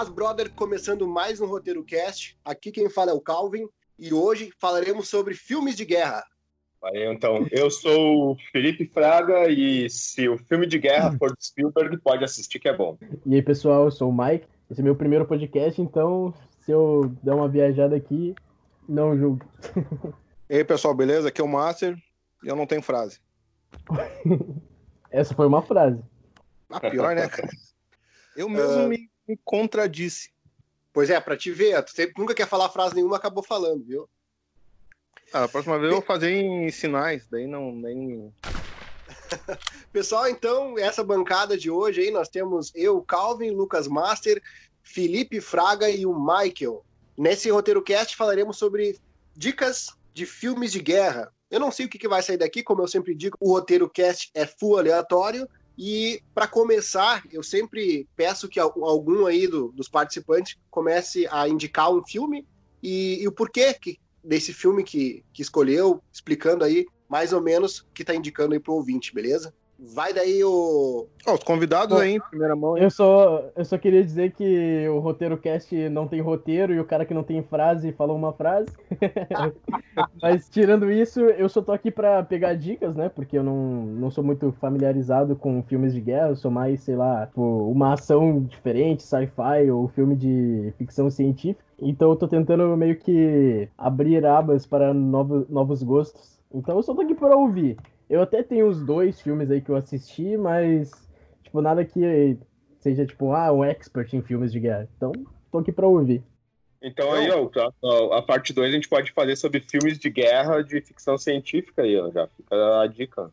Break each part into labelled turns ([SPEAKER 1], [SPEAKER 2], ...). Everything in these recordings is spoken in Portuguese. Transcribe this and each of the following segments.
[SPEAKER 1] Paz Brother, começando mais um Roteiro Cast. Aqui quem fala é o Calvin e hoje falaremos sobre filmes de guerra.
[SPEAKER 2] Aí, então, eu sou o Felipe Fraga e se o filme de guerra for de Spielberg, pode assistir que é bom.
[SPEAKER 3] E aí, pessoal, eu sou o Mike. Esse é meu primeiro podcast, então se eu der uma viajada aqui, não julgo.
[SPEAKER 4] E aí, pessoal, beleza? Aqui é o Master e eu não tenho frase.
[SPEAKER 3] Essa foi uma frase.
[SPEAKER 4] Ah, pior, né, cara? Eu mesmo
[SPEAKER 1] Uh,
[SPEAKER 4] me, me contradisse.
[SPEAKER 1] Pois é, pra te ver, tu sempre, nunca quer falar frase nenhuma, acabou falando, viu?
[SPEAKER 4] Ah, a próxima vez eu vou fazer em sinais, daí não nem.
[SPEAKER 1] Pessoal, então, essa bancada de hoje aí, nós temos eu, Calvin, Lucas Master, Felipe Fraga e o Michael. Nesse roteiro cast falaremos sobre dicas de filmes de guerra. Eu não sei o que, que vai sair daqui, como eu sempre digo, o roteiro cast é full aleatório. E para começar, eu sempre peço que al- algum aí do- dos participantes comece a indicar um filme e, e o porquê que, desse filme que, que escolheu, explicando aí mais ou menos o que tá indicando aí pro ouvinte, beleza? Vai daí o.
[SPEAKER 4] Ó, os convidados
[SPEAKER 3] Bom,
[SPEAKER 4] aí, em primeira mão. hein?
[SPEAKER 3] Eu só, eu só queria dizer que o roteiro cast não tem roteiro e o cara que não tem frase falou uma frase. Mas tirando isso, eu só tô aqui pra pegar dicas, né? Porque eu não, não sou muito familiarizado com filmes de guerra, eu sou mais, sei lá, tipo, uma ação diferente, sci-fi ou filme de ficção científica. Então eu tô tentando meio que abrir abas para novos, novos gostos. Então eu só tô aqui pra ouvir. Eu até tenho os dois filmes aí que eu assisti, mas, tipo, nada que seja, tipo, ah, um expert em filmes de guerra. Então, tô aqui pra ouvir.
[SPEAKER 2] Então aí, ó, tá, ó, a parte 2 a gente pode fazer sobre filmes de guerra de ficção científica aí, ó, já fica a dica.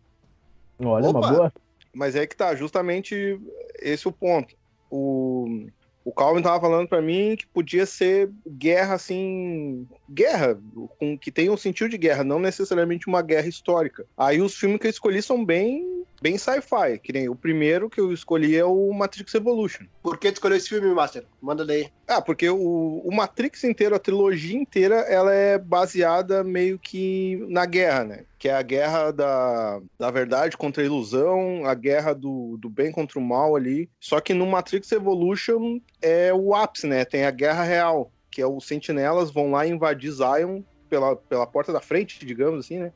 [SPEAKER 3] Olha,
[SPEAKER 1] Opa!
[SPEAKER 3] uma boa.
[SPEAKER 4] Mas é que tá, justamente esse o ponto. O, o Calvin tava falando pra mim que podia ser guerra, assim. Guerra, com, que tenha um sentido de guerra, não necessariamente uma guerra histórica. Aí os filmes que eu escolhi são bem, bem sci-fi. Que nem o primeiro que eu escolhi é o Matrix Evolution.
[SPEAKER 1] Por que tu escolheu esse filme, Master? Manda daí.
[SPEAKER 4] Ah, porque o, o Matrix inteiro, a trilogia inteira, ela é baseada meio que na guerra, né? Que é a guerra da, da verdade contra a ilusão, a guerra do, do bem contra o mal ali. Só que no Matrix Evolution é o ápice, né? Tem a guerra real, que é os sentinelas vão lá invadir Zion pela, pela porta da frente, digamos assim, né?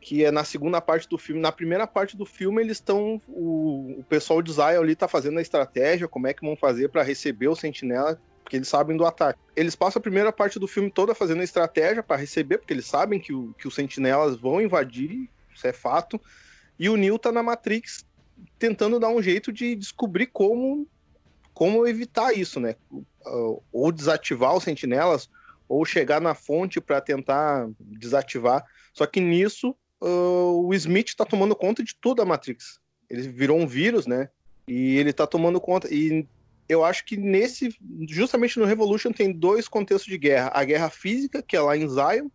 [SPEAKER 4] Que é na segunda parte do filme. Na primeira parte do filme, eles estão. O, o pessoal de Zion ali tá fazendo a estratégia, como é que vão fazer para receber o sentinela porque eles sabem do ataque. Eles passam a primeira parte do filme toda fazendo a estratégia para receber, porque eles sabem que, o, que os sentinelas vão invadir, isso é fato. E o Neo tá na Matrix tentando dar um jeito de descobrir como, como evitar isso, né? Ou desativar os sentinelas, ou chegar na fonte para tentar desativar. Só que nisso, uh, o Smith tá tomando conta de tudo a Matrix. Ele virou um vírus, né? E ele tá tomando conta. E eu acho que nesse, justamente no Revolution, tem dois contextos de guerra: a guerra física, que é lá em Zion,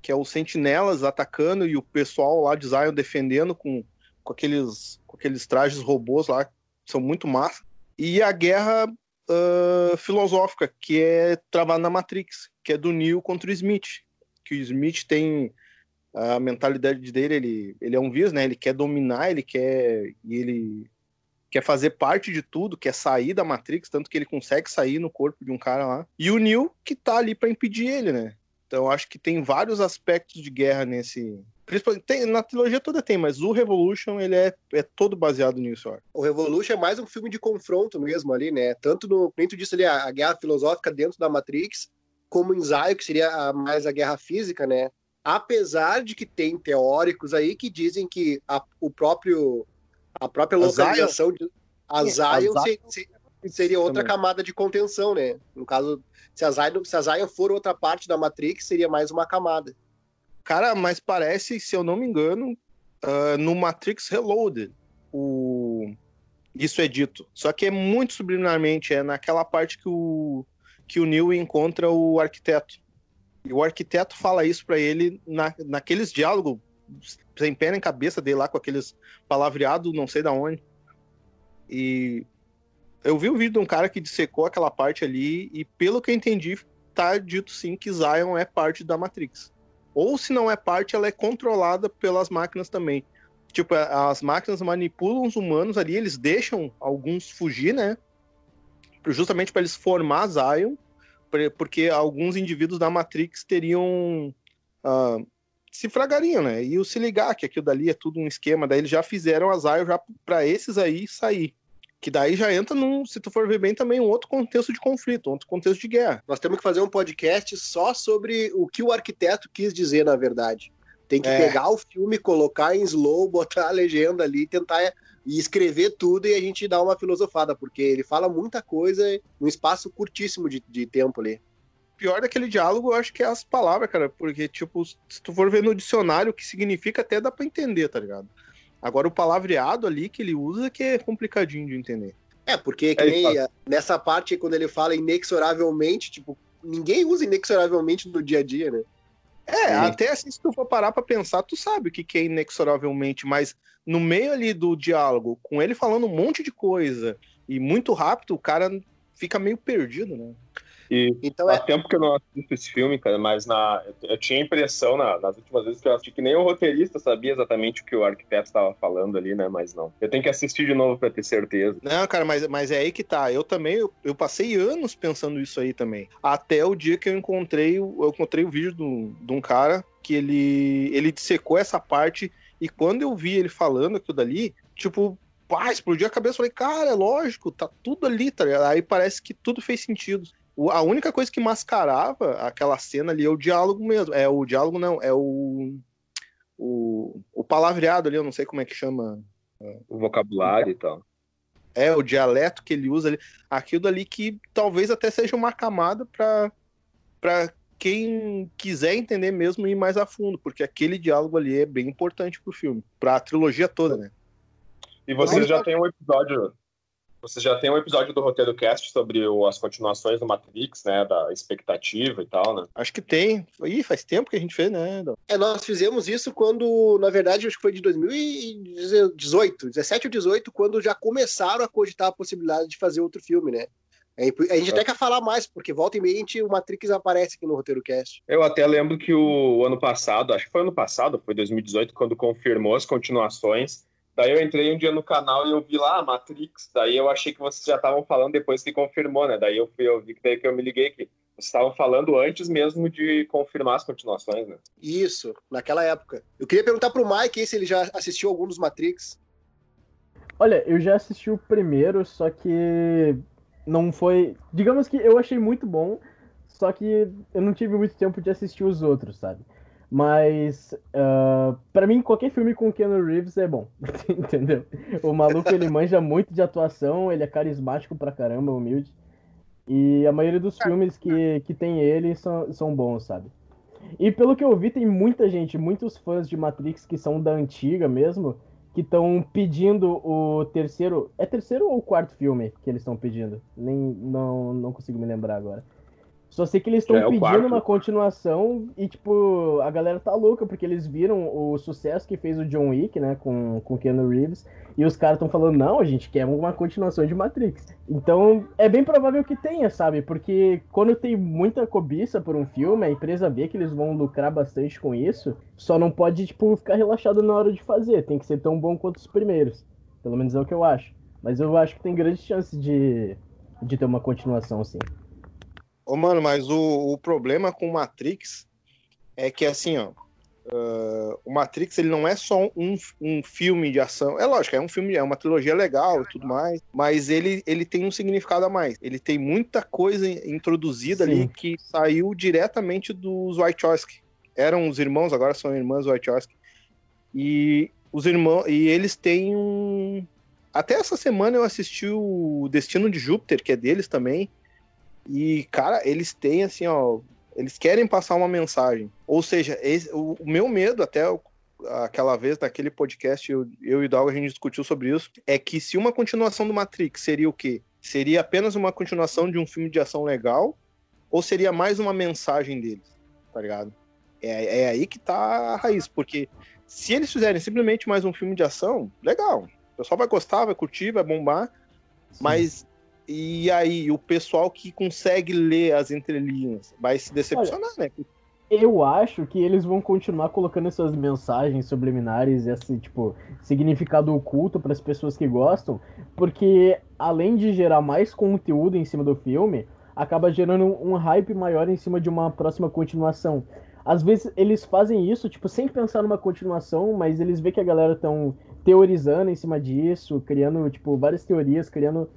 [SPEAKER 4] que é os sentinelas atacando e o pessoal lá de Zion defendendo com, com, aqueles, com aqueles trajes robôs lá, que são muito massa, e a guerra uh, filosófica, que é travada na Matrix, que é do Neo contra o Smith. Que o Smith tem a mentalidade dele, ele, ele é um vírus, né? Ele quer dominar, ele quer. Ele quer fazer parte de tudo, quer sair da Matrix, tanto que ele consegue sair no corpo de um cara lá. E o Neo que tá ali para impedir ele, né? Então acho que tem vários aspectos de guerra nesse. Tem, na trilogia toda tem, mas o Revolution ele é, é todo baseado nisso. Ó.
[SPEAKER 1] O Revolution é mais um filme de confronto mesmo ali, né? Tanto no. Dentro disso ali, a, a guerra filosófica dentro da Matrix, como em Zion, que seria a, mais a guerra física, né? Apesar de que tem teóricos aí que dizem que a, o próprio. A própria localização de. A
[SPEAKER 4] É,
[SPEAKER 1] Zion, se- se- seria outra
[SPEAKER 4] também.
[SPEAKER 1] camada de contenção, né? No caso, se a, Zion, se a Zion for outra parte da Matrix, seria mais uma camada.
[SPEAKER 4] Cara, mas parece, se eu não me engano, ah, no Matrix Reloaded, o... isso é dito. Só que é muito subliminarmente, é naquela parte que o, que o Neo encontra o arquiteto. E o arquiteto fala isso pra ele na, naqueles diálogos sem pé nem cabeça dele lá, com aqueles palavreados, não sei da onde. E eu vi o vídeo de um cara que dissecou aquela parte ali, e pelo que eu entendi, tá dito sim que Zion é parte da Matrix. Ou se não é parte, ela é controlada pelas máquinas também. Tipo, as máquinas manipulam os humanos ali, eles deixam alguns fugir, né? justamente para eles formar Zion, porque alguns indivíduos da Matrix teriam uh, se fragariam, né? E o se ligar que aquilo dali é tudo um esquema, daí eles já fizeram a Zion já para esses aí sair. Que daí já entra num, se tu for ver bem, também um outro contexto de conflito, um outro contexto de guerra.
[SPEAKER 1] Nós temos que fazer um podcast só sobre o que o arquiteto quis dizer, na verdade. Tem que é. pegar o filme, colocar em slow, botar a legenda ali, tentar e escrever tudo e a gente dá uma filosofada, porque ele fala muita coisa num espaço curtíssimo de, de tempo ali.
[SPEAKER 4] Pior daquele diálogo, eu acho que é as palavras, cara, porque, tipo, se tu for ver no dicionário o que significa, até dá pra entender, tá ligado? Agora o palavreado ali que ele usa que é complicadinho de entender.
[SPEAKER 1] É, porque que é, nem nessa parte, quando ele fala inexoravelmente, tipo, ninguém usa inexoravelmente no dia a dia, né?
[SPEAKER 4] É, até assim, se tu for parar pra pensar, tu sabe o que, que é inexoravelmente, mas no meio ali do diálogo, com ele falando um monte de coisa e muito rápido, o cara fica meio perdido, né?
[SPEAKER 2] E então, faz é... tempo que eu não assisto esse filme, cara, mas na, eu tinha a impressão na, nas últimas vezes que eu assisti que nem o roteirista sabia exatamente o que o arquiteto estava falando ali, né? Mas não. Eu tenho que assistir de novo para ter certeza.
[SPEAKER 4] Não, cara, mas, mas é aí que tá. Eu também, eu, eu, passei anos pensando isso aí também. Até o dia que eu encontrei, eu encontrei o vídeo do, de um cara que ele, ele dissecou essa parte e quando eu vi ele falando aquilo dali, tipo, pá, explodiu a cabeça. Falei, cara, é lógico, tá tudo ali, tá ligado? Aí parece que tudo fez sentido a única coisa que mascarava aquela cena ali é o diálogo mesmo. É o diálogo, não, é o. O, o palavreado ali, eu não sei como é que chama.
[SPEAKER 2] O vocabulário e tal.
[SPEAKER 4] É, o dialeto que ele usa ali. Aquilo ali que talvez até seja uma camada para quem quiser entender mesmo e ir mais a fundo, porque aquele diálogo ali é bem importante pro filme, pra trilogia toda, né?
[SPEAKER 2] E vocês já têm um episódio você já tem um episódio do Roteiro Cast sobre o, as continuações do Matrix, né? Da expectativa e tal, né?
[SPEAKER 4] Acho que tem. Ih, faz tempo que a gente fez, né?
[SPEAKER 1] É, nós fizemos isso quando, na verdade, acho que foi de 2018, 17 ou 18, quando já começaram a cogitar a possibilidade de fazer outro filme, né? A gente até quer falar mais, porque volta e meia o Matrix aparece aqui no Roteiro Cast.
[SPEAKER 2] Eu até lembro que o ano passado, acho que foi ano passado, foi 2018, quando confirmou as continuações, Daí eu entrei um dia no canal e eu vi lá a Matrix. Daí eu achei que vocês já estavam falando depois que confirmou, né? Daí eu fui, eu vi que daí que eu me liguei que vocês estavam falando antes mesmo de confirmar as continuações, né?
[SPEAKER 1] Isso, naquela época. Eu queria perguntar pro Mike se ele já assistiu algum dos Matrix.
[SPEAKER 3] Olha, eu já assisti o primeiro, só que não foi. Digamos que eu achei muito bom, só que eu não tive muito tempo de assistir os outros, sabe? Mas, uh, ah, para mim, qualquer filme com Keanu Reeves é bom, entendeu? O maluco, ele manja muito de atuação, ele é carismático pra caramba, humilde. E a maioria dos filmes que, que tem ele são, são bons, sabe? E pelo que eu vi, tem muita gente, muitos fãs de Matrix que são da antiga mesmo, que estão pedindo o terceiro. É terceiro ou quarto filme que eles estão pedindo? Nem não, não consigo me lembrar agora. Só sei que eles estão é pedindo quarto. uma continuação e, tipo, a galera tá louca, porque eles viram o sucesso que fez o John Wick, né, com, com Keanu Reeves, e os caras estão falando, não, a gente quer uma continuação de Matrix. Então, é bem provável que tenha, sabe? Porque quando tem muita cobiça por um filme, a empresa vê que eles vão lucrar bastante com isso, só não pode, tipo, ficar relaxado na hora de fazer, tem que ser tão bom quanto os primeiros. Pelo menos é o que eu acho. Mas eu acho que tem grande chance de, de ter uma continuação, assim.
[SPEAKER 4] Ô, mano, mas o, o problema com o Matrix é que, assim, ó, uh, o Matrix ele não é só um, um filme de ação. É lógico, é um filme, é uma trilogia legal e tudo mais, mas ele, ele tem um significado a mais. Ele tem muita coisa introduzida Sim. ali que saiu diretamente dos Wachowski. Eram os irmãos, agora são irmãs Wachowski. E os irmãos, e eles têm um. Até essa semana eu assisti o Destino de Júpiter, que é deles também. E, cara, eles têm assim, ó. Eles querem passar uma mensagem. Ou seja, esse, o, o, meu medo, até aquela vez naquele podcast, eu, eu e o Dalga, a gente discutiu sobre isso, é que se uma continuação do Matrix seria o quê? Seria apenas uma continuação de um filme de ação legal? Ou seria mais uma mensagem deles? Tá ligado? É, é aí que tá a raiz, porque se eles fizerem simplesmente mais um filme de ação, legal. O pessoal vai gostar, vai curtir, vai bombar, Sim. mas e aí, o pessoal que consegue ler as entrelinhas vai se decepcionar, Olha, né?
[SPEAKER 3] eu acho que eles vão continuar colocando essas mensagens subliminares, esse tipo significado oculto para as pessoas que gostam, porque além de gerar mais conteúdo em cima do filme, acaba gerando um hype maior em cima de uma próxima continuação. Às vezes eles fazem isso, tipo, sem pensar numa continuação, mas eles veem que a galera estão teorizando em cima disso, criando, tipo, várias teorias, criando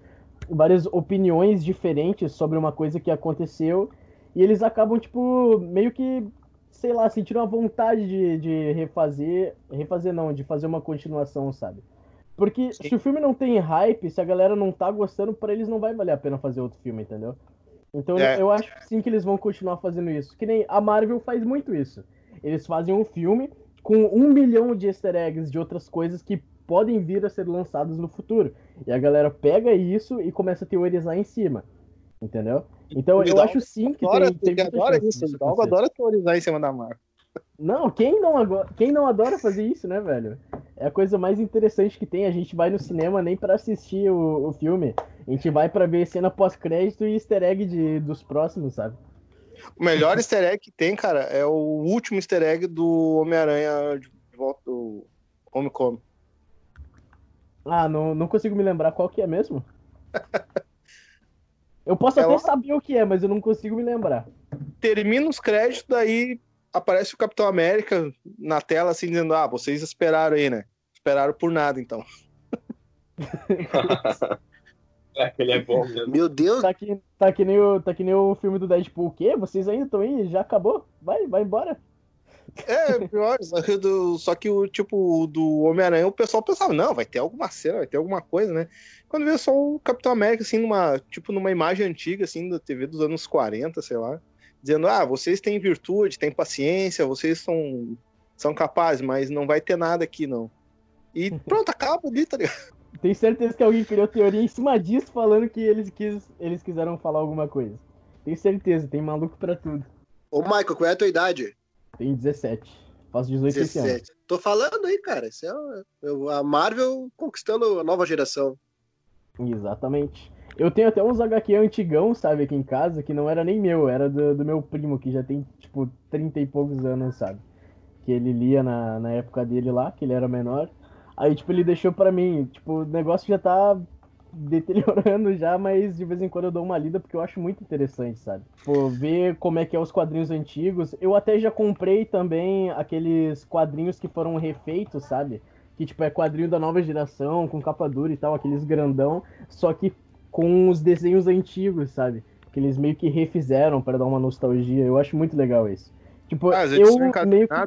[SPEAKER 3] várias opiniões diferentes sobre uma coisa que aconteceu e eles acabam, tipo, meio que, sei lá, sentindo a vontade de, de refazer. Refazer não, de fazer uma continuação, sabe? Porque Sim. se o filme não tem hype, se a galera não tá gostando, para eles não vai valer a pena fazer outro filme, entendeu? Então é. eu acho sim que eles vão continuar fazendo isso. Que nem a Marvel faz muito isso. Eles fazem um filme com um milhão de easter eggs de outras coisas que podem vir a ser lançadas no futuro. E a galera pega isso e começa a teorizar em cima. Entendeu? Então eu acho sim que
[SPEAKER 4] adora,
[SPEAKER 3] tem,
[SPEAKER 4] tem adora isso. O adora teorizar em cima da marca.
[SPEAKER 3] Não, quem não, quem não adora fazer isso, né, velho? É a coisa mais interessante que tem. A gente vai no cinema nem para assistir o, o filme. A gente vai para ver cena pós-crédito e easter egg de, dos próximos, sabe?
[SPEAKER 4] O melhor easter egg que tem, cara, é o último easter egg do Homem-Aranha de volta do Homecoming.
[SPEAKER 3] Ah, não, não consigo me lembrar qual que é mesmo. Eu posso é até saber o que é, mas eu não consigo me lembrar.
[SPEAKER 4] Termina os créditos, daí aparece o Capitão América na tela, assim, dizendo: Ah, vocês esperaram aí, né? Esperaram por nada, então.
[SPEAKER 2] é, ele é bom mesmo.
[SPEAKER 1] Meu Deus!
[SPEAKER 3] Tá que, tá, que nem o, tá que nem o filme do Deadpool. O quê? Vocês ainda estão aí? Já acabou? Vai, vai embora.
[SPEAKER 4] É, pior, só que, do, só que o tipo do Homem-Aranha, o pessoal pensava, não, vai ter alguma cena, vai ter alguma coisa, né? Quando vê só o Capitão América, assim, numa, tipo, numa imagem antiga, assim, da TV dos anos 40, sei lá, dizendo, ah, vocês têm virtude, têm paciência, vocês são, são capazes, mas não vai ter nada aqui, não. E pronto, acaba ali, tá ligado?
[SPEAKER 3] Tenho certeza que alguém criou teoria em cima disso, falando que eles, quis, eles quiseram falar alguma coisa. Tenho certeza, tem maluco pra tudo.
[SPEAKER 1] Ô, Michael, qual é a tua idade?
[SPEAKER 3] Tenho 17. Faço 18 17. esse ano.
[SPEAKER 1] Tô falando aí, cara. Isso é a Marvel conquistando a nova geração.
[SPEAKER 3] Exatamente. Eu tenho até uns HQ antigão, sabe, aqui em casa, que não era nem meu, era do, do meu primo, que já tem, tipo, 30 e poucos anos, sabe? Que ele lia na, na época dele lá, que ele era menor. Aí, tipo, ele deixou para mim. Tipo, o negócio já tá deteriorando já, mas de vez em quando eu dou uma lida porque eu acho muito interessante, sabe? Pô, ver como é que é os quadrinhos antigos. Eu até já comprei também aqueles quadrinhos que foram refeitos, sabe? Que tipo é quadrinho da nova geração, com capa dura e tal, aqueles grandão, só que com os desenhos antigos, sabe? Que eles meio que refizeram para dar uma nostalgia. Eu acho muito legal isso. Tipo, ah, eu meio que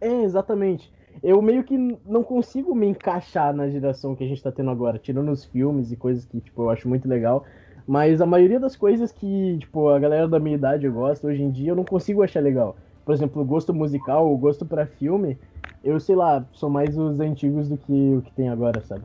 [SPEAKER 3] É, exatamente eu meio que não consigo me encaixar na geração que a gente tá tendo agora, tirando os filmes e coisas que, tipo, eu acho muito legal. Mas a maioria das coisas que, tipo, a galera da minha idade gosta hoje em dia, eu não consigo achar legal. Por exemplo, o gosto musical, o gosto para filme, eu sei lá, sou mais os antigos do que o que tem agora, sabe?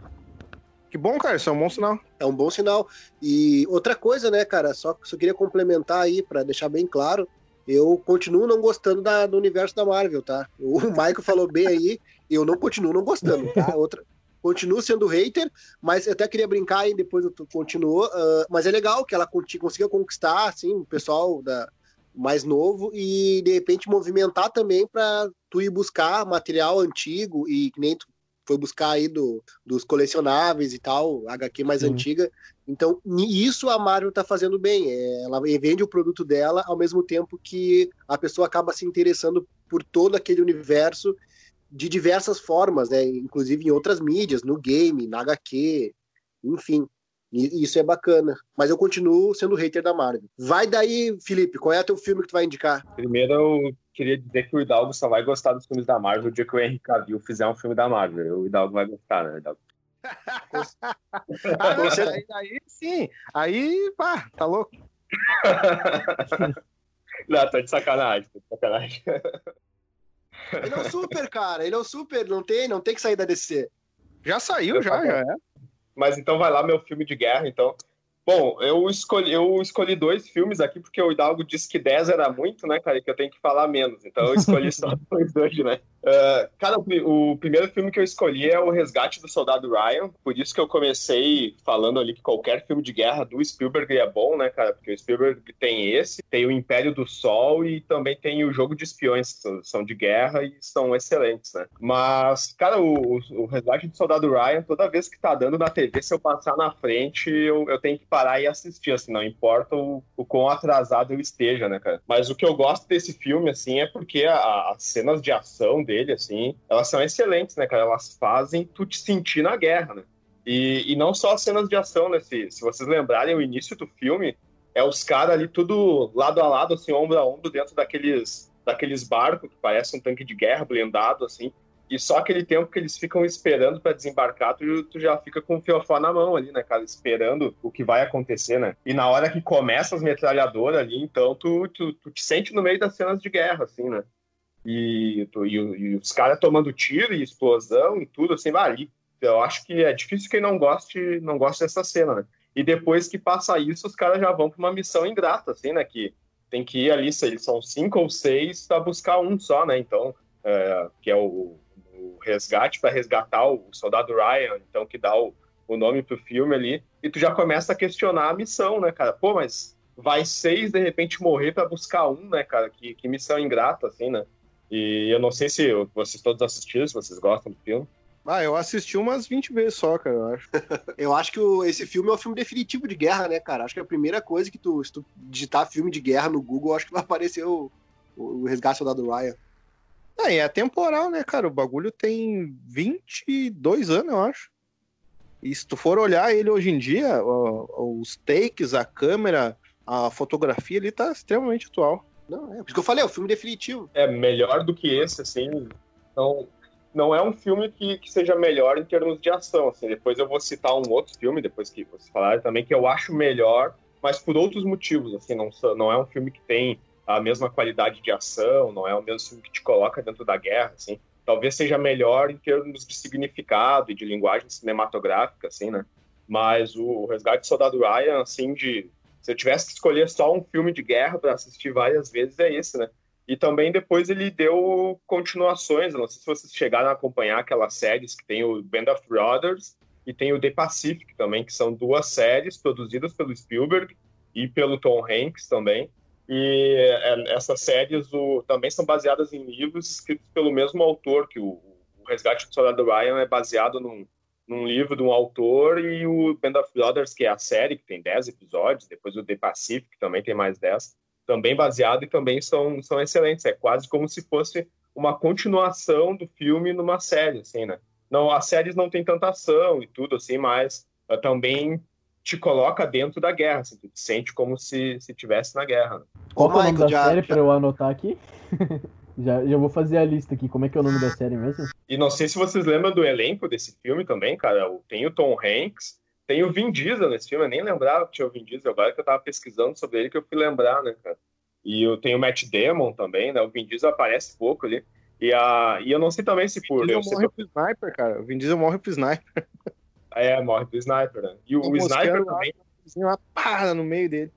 [SPEAKER 4] Que bom, cara, isso é um bom sinal.
[SPEAKER 1] É um bom sinal. E outra coisa, né, cara, só, só queria complementar aí, para deixar bem claro, eu continuo não gostando da, do universo da Marvel, tá? O Michael falou bem aí, eu não continuo não gostando, tá? Outra, continuo sendo hater, mas eu até queria brincar e depois eu continuo. Uh, mas é legal que ela consiga conquistar, assim, o pessoal da, mais novo e de repente movimentar também para tu ir buscar material antigo e que nem tu foi buscar aí do, dos colecionáveis e tal, HQ mais uhum. antiga. Então, isso a Marvel tá fazendo bem. É, ela vende o produto dela ao mesmo tempo que a pessoa acaba se interessando por todo aquele universo de diversas formas, né? Inclusive em outras mídias, no game, na HQ, enfim. E isso é bacana. Mas eu continuo sendo hater da Marvel. Vai daí, Felipe, qual é o teu filme que tu vai indicar?
[SPEAKER 2] Primeiro, eu queria dizer que o Hidalgo só vai gostar dos filmes da Marvel o dia que o Henry Cavill fizer um filme da Marvel. O Hidalgo vai gostar, né, Hidalgo?
[SPEAKER 4] ah, aí, aí, sim, aí, pá, tá louco.
[SPEAKER 2] não, tô de sacanagem, tô de sacanagem.
[SPEAKER 1] Ele é o super, cara, ele é o super, não tem, não tem que sair da DC.
[SPEAKER 4] Já saiu, já, já é.
[SPEAKER 2] Mas então vai lá meu filme de guerra, então. Bom, eu escolhi, eu escolhi dois filmes aqui, porque o Hidalgo disse que 10 era muito, né, cara, que eu tenho que falar menos. Então eu escolhi só dois hoje, né? Uh, cara, o, o, primeiro filme que eu escolhi é O Resgate do Soldado Ryan. Por isso que eu comecei falando ali que qualquer filme de guerra do Spielberg é bom, né, cara? Porque o Spielberg tem esse, tem o Império do Sol e também tem o Jogo de Espiões, que são de guerra e são excelentes, né? Mas, cara, o, o Resgate do Soldado Ryan, toda vez que tá dando na TV, se eu passar na frente, eu, eu tenho que parar e assistir, assim, não importa o, o quão atrasado eu esteja, né, cara? Mas o que eu gosto desse filme, assim, é porque a, as cenas de ação dele, assim, elas são excelentes, né, cara? Elas fazem tu te sentir na guerra, né? E, e não só as cenas de ação, né? Se, se vocês lembrarem, o início do filme é os caras ali tudo lado a lado, assim, ombro a ombro, dentro daqueles, daqueles barcos que parece um tanque de guerra blindado, assim. E só aquele tempo que eles ficam esperando para desembarcar, tu, tu, já fica com o fiofó na mão ali, né, cara? Esperando o que vai acontecer, né? E na hora que começa as metralhadoras ali, então tu, tu, tu te sente no meio das cenas de guerra, assim, né? E, tu, e, e os caras tomando tiro e explosão e tudo, assim, vai ali. Eu acho que é difícil quem não goste, não goste dessa cena, né? E depois que passa isso, os caras já vão para uma missão ingrata, assim, né? Que tem que ir ali, se eles são cinco ou seis, para buscar um só, né? Então, é, que é o, resgate para resgatar o soldado Ryan, então que dá o, o nome pro filme ali, e tu já começa a questionar a missão, né, cara? Pô, mas vai seis de repente morrer para buscar um, né, cara? Que, que missão ingrata, assim, né? E eu não sei se vocês todos assistiram, se vocês gostam do filme.
[SPEAKER 4] Ah, eu assisti umas 20 vezes só, cara, eu acho.
[SPEAKER 1] eu acho que o, esse filme é o filme definitivo de guerra, né, cara? Acho que é a primeira coisa que tu, se tu digitar filme de guerra no Google, acho que vai aparecer o, o, o Resgate Soldado Ryan.
[SPEAKER 4] Ah, é temporal, né, cara? O bagulho tem 22 anos, eu acho. E se tu for olhar ele hoje em dia, os takes, a câmera, a fotografia, ele tá extremamente atual.
[SPEAKER 1] Não, é por isso que eu falei, é o filme definitivo.
[SPEAKER 2] É melhor do que esse, assim. Então, não é um filme que, que seja melhor em termos de ação. Assim. Depois eu vou citar um outro filme, depois que vocês falarem também, que eu acho melhor, mas por outros motivos. Assim, não, não é um filme que tem a mesma qualidade de ação, não é o mesmo filme que te coloca dentro da guerra, assim. Talvez seja melhor em termos de significado e de linguagem cinematográfica, assim, né? Mas o Resgate do Soldado Ryan, assim, de se eu tivesse que escolher só um filme de guerra para assistir várias vezes, é esse, né? E também depois ele deu continuações. não sei se vocês chegaram a acompanhar aquelas séries que tem o Band of Brothers e tem o The Pacific também, que são duas séries produzidas pelo Spielberg e pelo Tom Hanks também. E é, essas séries o, também são baseadas em livros escritos pelo mesmo autor, que o, o Resgate do Soldado Ryan é baseado num, num livro de um autor, e o Band of Brothers, que é a série, que tem 10 episódios, depois o The Pacific, que também tem mais 10, também baseado e também são, são excelentes. É quase como se fosse uma continuação do filme numa série, assim, né? Não, as séries não tem tanta ação e tudo, assim, mas uh, também te coloca dentro da guerra, assim, tu te sente como se se tivesse na guerra. Né?
[SPEAKER 3] Qual é o nome da já, série já... para eu anotar aqui? já, já vou fazer a lista aqui. Como é que é o nome da série mesmo?
[SPEAKER 2] E não sei se vocês lembram do elenco desse filme também, cara. Tem o Tom Hanks, tem o Vin Diesel nesse filme. Eu nem lembrava que tinha o Vin Diesel. Agora que eu tava pesquisando sobre ele que eu fui lembrar, né, cara. E eu tenho o Matt Damon também, né? O Vin Diesel aparece pouco ali. E, a... e eu não sei também se por.
[SPEAKER 4] O Vin Diesel morre pro Sniper, cara. O Vin Diesel morre pro Sniper.
[SPEAKER 2] É, morre do Sniper, né? E o, o Sniper também.
[SPEAKER 4] Uma parada no meio dele.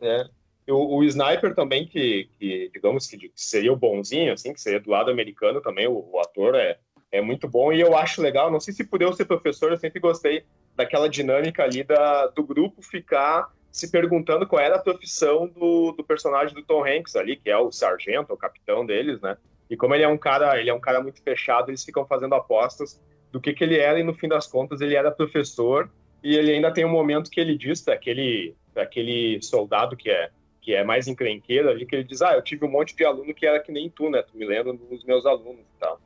[SPEAKER 2] É. O, o Sniper também, que, que digamos que seria o bonzinho, assim, que seria do lado americano também, o, o, ator é, é muito bom. E eu acho legal, não sei se por eu ser professor, eu sempre gostei daquela dinâmica ali da, do grupo ficar se perguntando qual era a profissão do, do personagem do Tom Hanks ali, que é o sargento, o capitão deles, né? E como ele é um cara, ele é um cara muito fechado, eles ficam fazendo apostas do que, que ele era, e no fim das contas ele era professor, e ele ainda tem um momento que ele diz para aquele, aquele soldado que é, que é mais encrenqueiro ali, que ele diz, ah, eu tive um monte de aluno que era que nem tu, né, tu me lembra dos meus alunos e tal.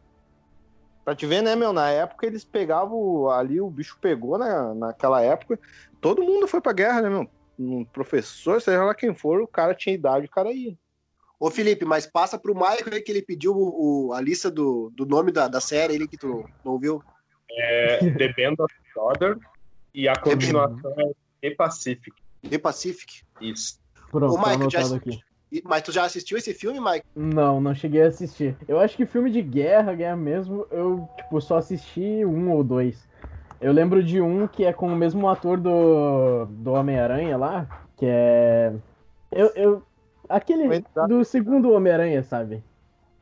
[SPEAKER 4] Pra te ver, né, meu, na época eles pegavam ali, o bicho pegou na, naquela época, todo mundo foi pra guerra, né, meu? Um professor, seja lá quem for, o cara tinha idade, o cara ia.
[SPEAKER 1] Ô Felipe, mas passa pro Michael aí que ele pediu o, a lista do, do nome da, da série ele que tu não viu.
[SPEAKER 2] É The Band of Brothers e a continuação é The Pacific.
[SPEAKER 1] The Pacific?
[SPEAKER 2] Isso.
[SPEAKER 3] Pronto, Ô, Michael, já, aqui.
[SPEAKER 1] Mas tu já assistiu esse filme, Mike?
[SPEAKER 3] Não, não cheguei a assistir. Eu acho que filme de guerra, guerra mesmo, eu tipo, só assisti um ou dois. Eu lembro de um que é com o mesmo ator do, do Homem-Aranha lá, que é. Eu, eu, aquele do segundo Homem-Aranha, sabe?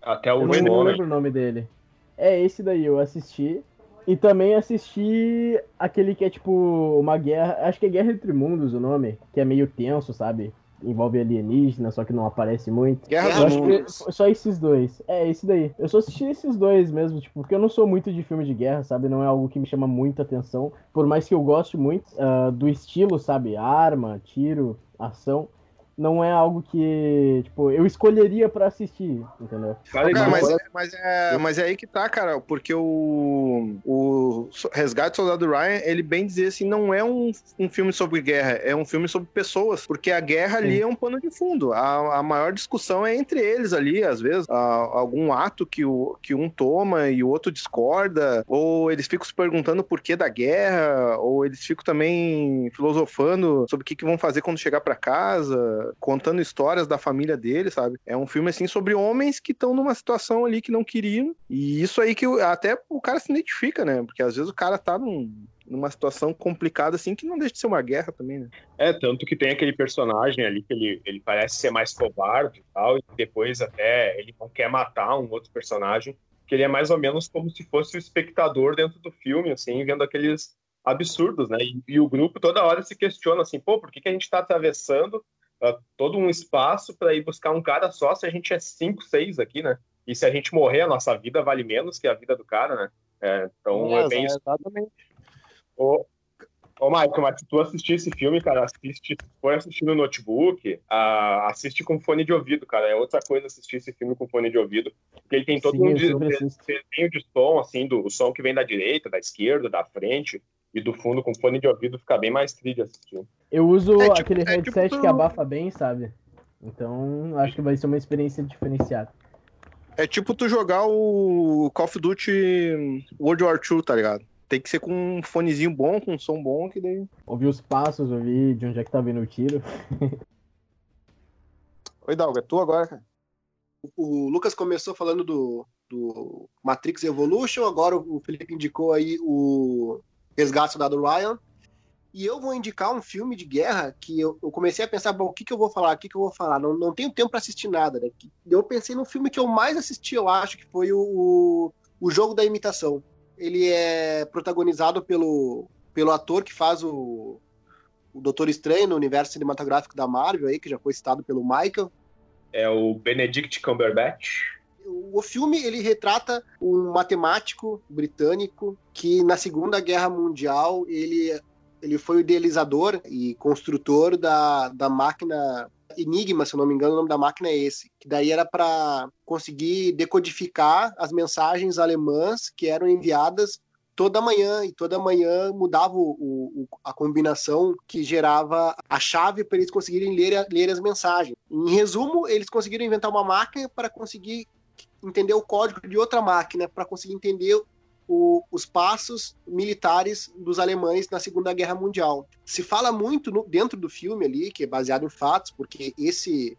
[SPEAKER 2] Até o
[SPEAKER 3] eu não lembro o nome dele. É esse daí, eu assisti. E também assisti aquele que é tipo uma guerra. Acho que é Guerra entre Mundos o nome, que é meio tenso, sabe? Envolve alienígena, só que não aparece muito.
[SPEAKER 4] Guerra
[SPEAKER 3] Eu
[SPEAKER 4] dos
[SPEAKER 3] acho
[SPEAKER 4] Mundos.
[SPEAKER 3] que só esses dois. É, esse daí. Eu só assisti esses dois mesmo, tipo, porque eu não sou muito de filme de guerra, sabe? Não é algo que me chama muita atenção. Por mais que eu goste muito ah, do estilo, sabe? Arma, tiro, ação. Não é algo que, tipo, eu escolheria pra assistir, entendeu?
[SPEAKER 2] Cara,
[SPEAKER 4] mas, é- mas, é, mas é aí que tá, cara, porque o, o Resgate do Soldado Ryan, ele bem dizer assim, não é um, um filme sobre guerra, é um filme sobre pessoas, porque a guerra ali
[SPEAKER 3] Sim.
[SPEAKER 4] é um pano de fundo. A, a maior discussão é entre eles ali, às vezes, a- algum ato que, o, que um toma e o outro discorda, ou eles ficam se perguntando o porquê da guerra, ou eles ficam também filosofando sobre o que, que vão fazer quando chegar pra casa, contando histórias da família dele, sabe? É um filme assim sobre homens que estão numa situação ali que não queriam. E isso aí que o- até o cara se identifica, né? Porque às vezes o cara tá num- numa situação complicada assim que não deixa de ser uma guerra também, né?
[SPEAKER 2] É, tanto que tem aquele personagem ali que ele, ele parece ser mais covarde e tal, e depois até ele não quer matar um outro personagem, que ele é mais ou menos como se fosse o espectador dentro do filme, assim, vendo aqueles absurdos, né? E, e o grupo toda hora se questiona assim, pô, por que, que a gente está atravessando todo um espaço para ir buscar um cara só se a gente é cinco, seis aqui, né? E se a gente morrer, a nossa vida vale menos que a vida do cara, né? É, então é, bem isso.
[SPEAKER 1] exatamente.
[SPEAKER 2] Ô, ô Michael, mas se tu assistir esse filme, cara, assiste, for assistir no notebook, ah, assiste com fone de ouvido, cara. É outra coisa assistir esse filme com fone de ouvido, porque ele tem todo
[SPEAKER 3] Sim,
[SPEAKER 2] um desenho de som, assim, do o som que vem da direita, da esquerda, da frente e do fundo com fone de ouvido fica bem mais trilha assistir.
[SPEAKER 3] Eu uso
[SPEAKER 4] É tipo-
[SPEAKER 3] aquele
[SPEAKER 4] é tipo
[SPEAKER 3] headset
[SPEAKER 4] tu-
[SPEAKER 3] que abafa bem, sabe? Então, acho que vai ser uma experiência diferenciada.
[SPEAKER 4] É tipo tu jogar o Call of Duty World War II, tá ligado? Tem que ser com um fonezinho bom, com um som bom, que daí.
[SPEAKER 3] Ouvir os passos, ouvir de onde é que tá vindo o tiro.
[SPEAKER 4] Oi, Dalga, é tu agora, cara.
[SPEAKER 1] O Lucas começou falando do, do Matrix Evolution, agora o Felipe indicou aí o Resgate do Soldado Ryan. E eu vou indicar um filme de guerra que eu, eu comecei a pensar, bom, o que, que eu vou falar, o que, que eu vou falar? Não, não tenho tempo para assistir nada, né? Eu pensei no filme que eu mais assisti, eu acho, que foi o, o, o Jogo da Imitação. Ele é protagonizado pelo, pelo ator que faz o, o Doutor Estranho no universo cinematográfico da Marvel, aí, que já foi citado pelo Michael.
[SPEAKER 2] É o Benedict Cumberbatch.
[SPEAKER 1] O filme ele retrata um matemático britânico que na Segunda Guerra Mundial ele, ele foi o idealizador e construtor da, da máquina Enigma, se eu não me engano, o nome da máquina é esse, que daí era para conseguir decodificar as mensagens alemãs que eram enviadas toda manhã e toda manhã mudava o, o- a combinação que gerava a chave para eles conseguirem ler, ler as mensagens. Em resumo, eles conseguiram inventar uma máquina para conseguir entender o código de outra máquina, para conseguir entender o- os passos militares dos alemães na Segunda Guerra Mundial. Se fala muito no- dentro do filme ali, que é baseado em fatos, porque esse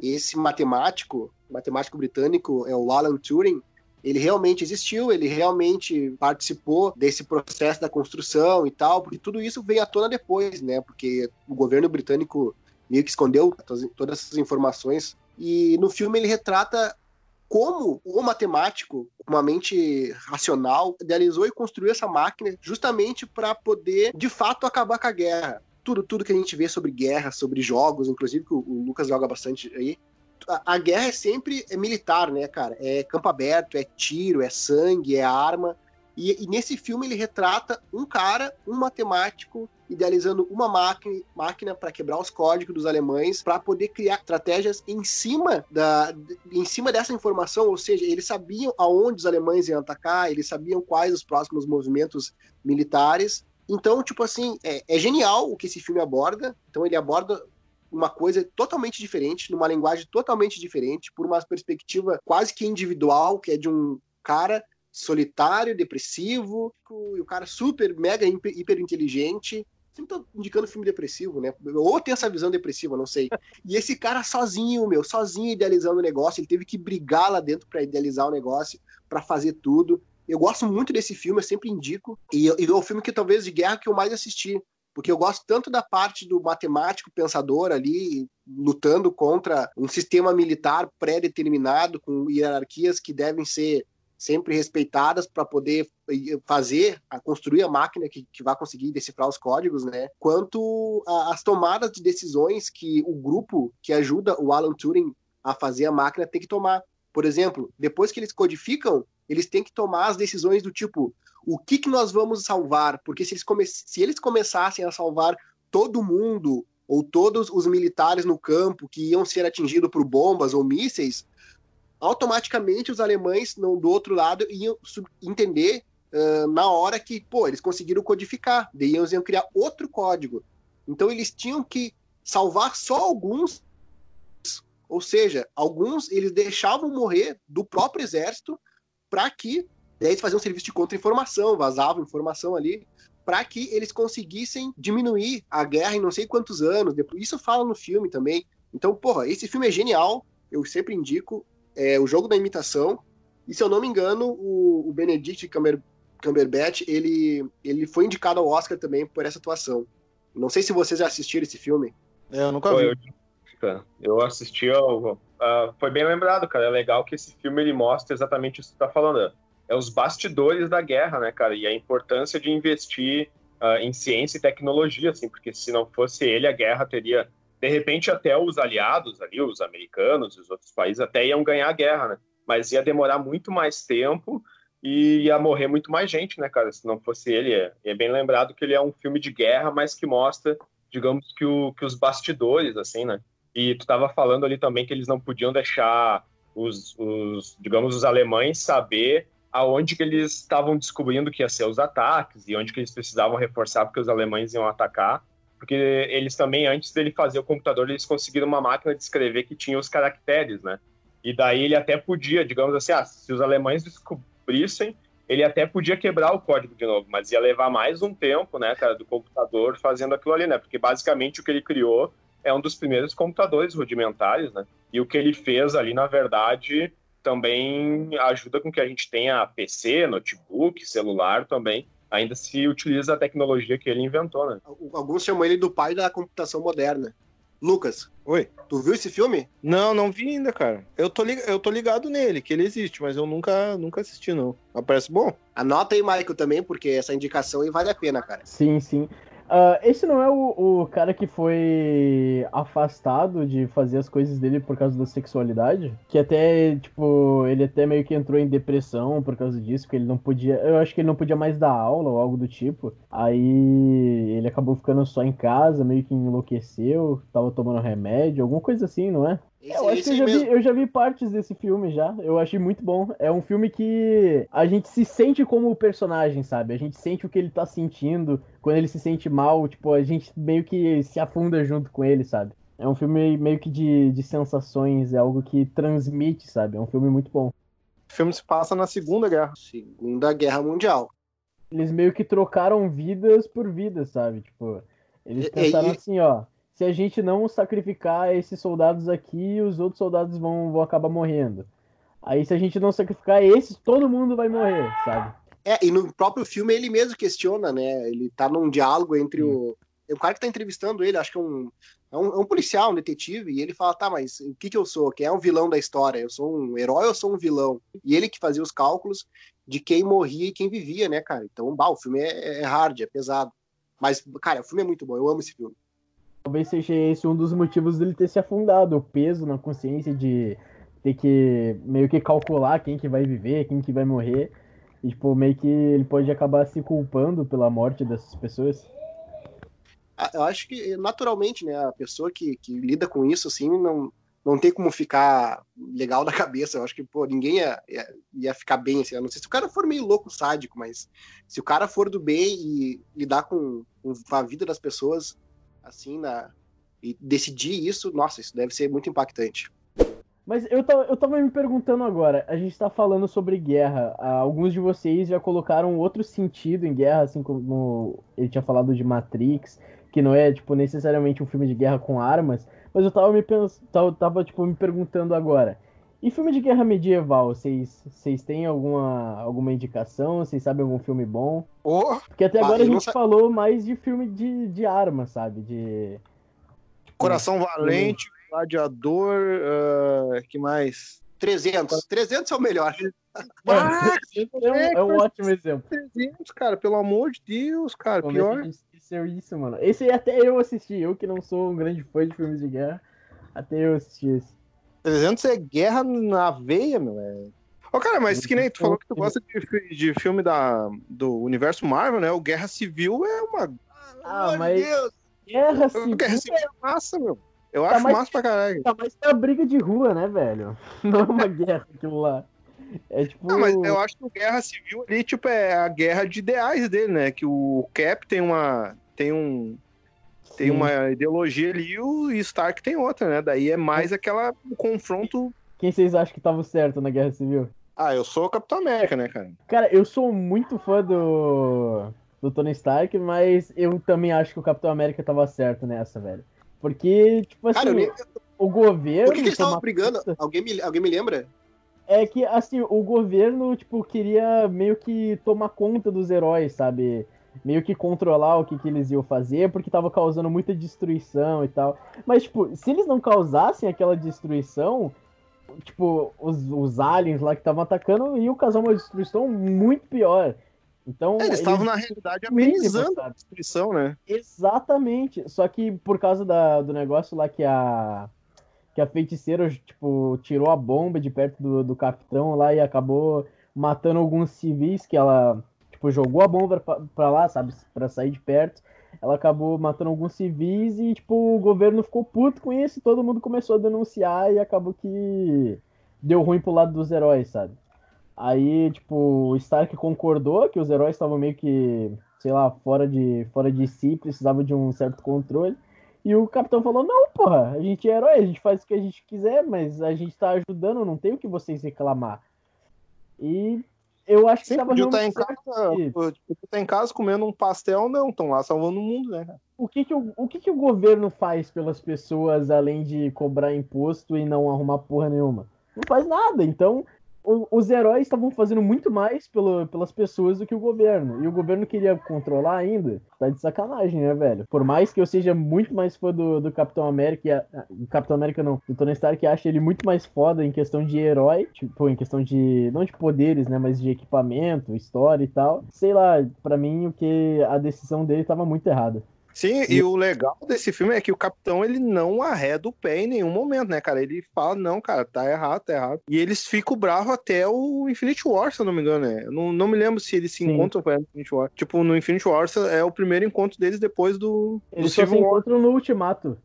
[SPEAKER 1] esse matemático, matemático britânico, é o Alan Turing, ele realmente existiu, ele realmente participou desse processo da construção e tal, porque tudo isso veio à tona depois, né? Porque o governo britânico meio que escondeu todas- essas informações. E no filme ele retrata como o matemático, uma mente racional, idealizou e construiu essa máquina justamente para poder, de fato, acabar com a guerra. Tudo, tudo que a gente vê sobre guerra, sobre jogos, inclusive que o, Lucas joga bastante aí, a, a guerra é sempre é militar, né, cara? É campo aberto, é tiro, é sangue, é arma. E, e nesse filme ele retrata um cara, um matemático, idealizando uma máquina, máquina para quebrar os códigos dos alemães, para poder criar estratégias em cima da, em cima dessa informação, ou seja, eles sabiam aonde os alemães iam atacar, eles sabiam quais os próximos movimentos militares. Então, tipo assim, é, é genial o que esse filme aborda. Então ele aborda uma coisa totalmente diferente, numa linguagem totalmente diferente, por uma perspectiva quase que individual, que é de um cara solitário, depressivo, e o cara super, mega, hiper, hiper inteligente. Sempre tô indicando filme depressivo, né? Ou tem essa visão depressiva, não sei. E esse cara sozinho, meu, sozinho idealizando o negócio, ele teve que brigar lá dentro para idealizar o negócio, para fazer tudo. Eu gosto muito desse filme, eu sempre indico. E, e é o filme que talvez de guerra que eu mais assisti. Porque eu gosto tanto da parte do matemático pensador ali, lutando contra um sistema militar pré-determinado, com hierarquias que devem ser sempre respeitadas para poder fazer, a construir a máquina que, que vai conseguir decifrar os códigos, né? Quanto às tomadas de decisões que o grupo que ajuda o Alan Turing a fazer a máquina tem que tomar. Por exemplo, depois que eles codificam, eles têm que tomar as decisões do tipo: o que, que nós vamos salvar? Porque se eles, come se eles começassem a salvar todo mundo ou todos os militares no campo que iam ser atingidos por bombas ou mísseis, automaticamente os alemães não, do outro lado iam entender uh, na hora que, pô, eles conseguiram codificar, daí eles iam criar outro código. Então eles tinham que salvar só alguns, ou seja, alguns eles deixavam morrer do próprio exército para que daí eles faziam um serviço de contra-informação, vazavam informação ali, para que eles conseguissem diminuir a guerra em não sei quantos anos. Isso fala no filme também. Então, porra, esse filme é genial, eu sempre indico é, o jogo da imitação. E se eu não me engano, o, o Benedict Cumber, Cumberbatch ele, ele foi indicado ao Oscar também por essa atuação. Não sei se vocês já assistiram esse filme.
[SPEAKER 4] É, eu nunca vi.
[SPEAKER 2] Eu, eu assisti ao. Uh, foi bem lembrado, cara. É legal que esse filme ele mostra exatamente isso que você tá falando. É os bastidores da guerra, né, cara? E a importância de investir uh, em ciência e tecnologia, assim, porque se não fosse ele, a guerra teria de repente até os aliados ali, os americanos e os outros países até iam ganhar a guerra, né? Mas ia demorar muito mais tempo e ia morrer muito mais gente, né, cara? Se não fosse ele, é, é bem lembrado que ele é um filme de guerra, mas que mostra, digamos que, o, que os bastidores, assim, né? E tu estava falando ali também que eles não podiam deixar os, os digamos, os alemães saber aonde que eles estavam descobrindo que ia ser os ataques e onde que eles precisavam reforçar porque os alemães iam atacar porque eles também, antes dele fazer o computador, eles conseguiram uma máquina de escrever que tinha os caracteres, né? E daí ele até podia, digamos assim, ah, se os alemães descobrissem, ele até podia quebrar o código de novo, mas ia levar mais um tempo, né, cara, do computador fazendo aquilo ali, né? Porque basicamente o que ele criou é um dos primeiros computadores rudimentares, né? E o que ele fez ali, na verdade, também ajuda com que a gente tenha PC, notebook, celular também, ainda se utiliza a tecnologia que ele inventou, né?
[SPEAKER 1] Alguns chamam ele do pai da computação moderna. Lucas.
[SPEAKER 4] Oi.
[SPEAKER 1] Tu viu esse filme?
[SPEAKER 4] Não, não vi ainda, cara. Eu tô, lig... eu tô ligado nele, que ele existe, mas eu nunca, nunca assisti, não. Mas parece bom.
[SPEAKER 1] Anota aí, Michael, também, porque essa indicação aí vale a pena, cara.
[SPEAKER 3] Sim, sim. Uh, esse não é o, o, cara que foi afastado de fazer as coisas dele por causa da sexualidade? Que até, tipo, ele até meio que entrou em depressão por causa disso, porque ele não podia. Eu acho que ele não podia mais dar aula ou algo do tipo. Aí ele acabou ficando só em casa, meio que enlouqueceu, tava tomando remédio, alguma coisa assim, não é? Esse, eu acho que eu já, vi, eu já, vi, partes desse filme já. Eu achei muito bom. É um filme que a gente se sente como o personagem, sabe? A gente sente o que ele tá sentindo. Quando ele se sente mal, tipo, a gente meio que se afunda junto com ele, sabe? É um filme meio que de, de sensações, é algo que transmite, sabe? É um filme muito bom.
[SPEAKER 4] O filme se passa na Segunda Guerra.
[SPEAKER 1] Segunda Guerra Mundial.
[SPEAKER 3] Eles meio que trocaram vidas por vidas, sabe? Tipo, eles pensaram e, e... assim, ó se a gente não sacrificar esses soldados aqui, os outros soldados vão, vão acabar morrendo. Aí se a gente não sacrificar esses, todo mundo vai morrer, sabe?
[SPEAKER 1] É, e no próprio filme ele mesmo questiona, né? Ele tá num diálogo entre o. O cara que tá entrevistando ele, acho que é um, é um, é um, policial, um detetive, e ele fala, tá, mas o que que eu sou? Quem é o vilão da história? Eu sou um herói ou eu sou um vilão? E ele que fazia os cálculos de quem morria e quem vivia, né, cara? Então, bah, o filme é, é hard, é pesado. Mas, cara, o filme é muito bom, eu amo esse filme.
[SPEAKER 3] Talvez seja esse um dos motivos dele ter se afundado, o peso na consciência de ter que meio que calcular quem que vai viver, quem que vai morrer. E, tipo, meio que ele pode acabar se culpando pela morte dessas pessoas.
[SPEAKER 1] Ah, eu acho que, naturalmente, né, a pessoa que, que lida com isso, assim, não, não tem como ficar legal da cabeça. Eu acho que, pô, ninguém ia, ia, ia, ficar bem, assim. Eu não sei se o cara for meio louco, sádico, mas se o cara for do bem e lidar com, com a vida das pessoas, assim, na, e decidir isso, nossa, isso deve ser muito impactante.
[SPEAKER 3] Mas eu tava, eu tava me perguntando agora, a gente tá falando sobre guerra. Alguns de vocês já colocaram outro sentido em guerra, assim como ele tinha falado de Matrix, que não é, tipo, necessariamente um filme de guerra com armas. Mas eu tava me, pens... tava, tava, tipo, me perguntando agora. E filme de guerra medieval, vocês, têm alguma, alguma indicação? Vocês sabem algum filme bom?
[SPEAKER 4] Oh,
[SPEAKER 3] Porque até agora a gente
[SPEAKER 1] sa-
[SPEAKER 3] falou mais de filme de, de arma, sabe? De.
[SPEAKER 4] Coração Valente, Gladiador, ah, que mais?
[SPEAKER 1] 300. 300 é o melhor.
[SPEAKER 4] Ah,
[SPEAKER 3] É um, é um ótimo exemplo.
[SPEAKER 4] 300, cara, pelo amor de Deus, cara,
[SPEAKER 3] Como é
[SPEAKER 4] pior.
[SPEAKER 3] gente esqueceu isso, mano? Esse até eu assisti, eu que não sou um grande fã de filmes de guerra, até eu assisti esse.
[SPEAKER 4] 300 é guerra na veia, meu. É... Ô, cara, mas que nem tu falou que tu gosta de, de filme da, do universo Marvel, né? O Guerra Civil é uma.
[SPEAKER 3] Ah,
[SPEAKER 1] amor
[SPEAKER 3] mas-
[SPEAKER 1] de Deus.
[SPEAKER 3] Guerra civil
[SPEAKER 4] Guerra Civil é massa, meu. Eu
[SPEAKER 3] Tá
[SPEAKER 4] acho
[SPEAKER 3] mais-
[SPEAKER 4] massa pra caralho.
[SPEAKER 3] tá mais pra briga de rua, né, velho? Não é uma guerra aquilo lá. É tipo.
[SPEAKER 4] Não, mas eu acho que o Guerra Civil ali, tipo, é a guerra de ideais dele, né? Que o Cap tem uma. tem um. Tem uma ideologia ali e o Stark tem outra, né? Daí é mais aquela um confronto.
[SPEAKER 3] Quem vocês acham que tava certo na Guerra Civil?
[SPEAKER 4] Ah, eu sou o Capitão América, né, cara?
[SPEAKER 3] Cara, eu sou muito fã do, do Tony Stark, mas eu também acho que o Capitão América tava certo nessa, velho. Porque, tipo assim,
[SPEAKER 1] Cara, nem...
[SPEAKER 3] o governo.
[SPEAKER 1] por que, que eles estavam brigando? Alguém me, alguém me lembra?
[SPEAKER 3] É que, assim, o governo, tipo, queria meio que tomar conta dos heróis, sabe? Meio que controlar o que, que eles iam fazer, porque tava causando muita destruição e tal. Mas, tipo, se eles não causassem aquela destruição, tipo, os, os aliens lá que estavam atacando iam causar uma destruição muito pior. Então.
[SPEAKER 4] É, eles estavam, na realidade, amenizando a destruição, né?
[SPEAKER 3] Exatamente. Só que por causa da, do negócio lá que a. Que a feiticeira, tipo, tirou a bomba de perto do, do capitão lá e acabou matando alguns civis que ela, tipo, jogou a bomba pra lá, sabe? Pra sair de perto. Ela acabou matando alguns civis e, tipo, o governo ficou puto com isso todo mundo começou a denunciar e acabou que deu ruim pro lado dos heróis, sabe? Aí, tipo, o Stark concordou que os heróis estavam meio que, sei lá, fora de, fora de si, precisava de um certo controle. E o capitão falou: Não, porra, a gente é herói, a gente faz o que a gente quiser, mas a gente tá ajudando, não tem o que vocês reclamar. E eu acho que tava
[SPEAKER 4] podia estar
[SPEAKER 3] realmente
[SPEAKER 4] em casa,
[SPEAKER 3] que-
[SPEAKER 4] podia estar em casa comendo um pastel, não, estão lá salvando o mundo, né?
[SPEAKER 3] o que que o, o que que o governo faz pelas pessoas além de cobrar imposto e não arrumar porra nenhuma? Não faz nada. Então, os heróis estavam fazendo muito mais pelo, pelas pessoas do que o governo. E o governo queria controlar ainda. Tá de sacanagem, né, velho? Por mais que eu seja muito mais fã do, do Capitão América, e Capitão América não, do Tony Stark, acha ele muito mais foda em questão de herói, tipo, em questão de, não de poderes, né, mas de equipamento, história e tal. Sei lá, pra mim, o que a decisão dele tava muito errada.
[SPEAKER 4] Sim, e o legal desse filme é que o capitão ele não arreda o pé em nenhum momento, né, cara? Ele fala, não, cara, tá errado, tá errado. E eles ficam bravos até o Infinite War, se eu não me engano, né? Eu não, não me lembro se eles se
[SPEAKER 3] Sim.
[SPEAKER 4] encontram com o Infinite War. Tipo, no Infinite War é o primeiro encontro deles depois do, do
[SPEAKER 3] Eles se
[SPEAKER 4] Civil War.
[SPEAKER 3] encontram no Ultimato.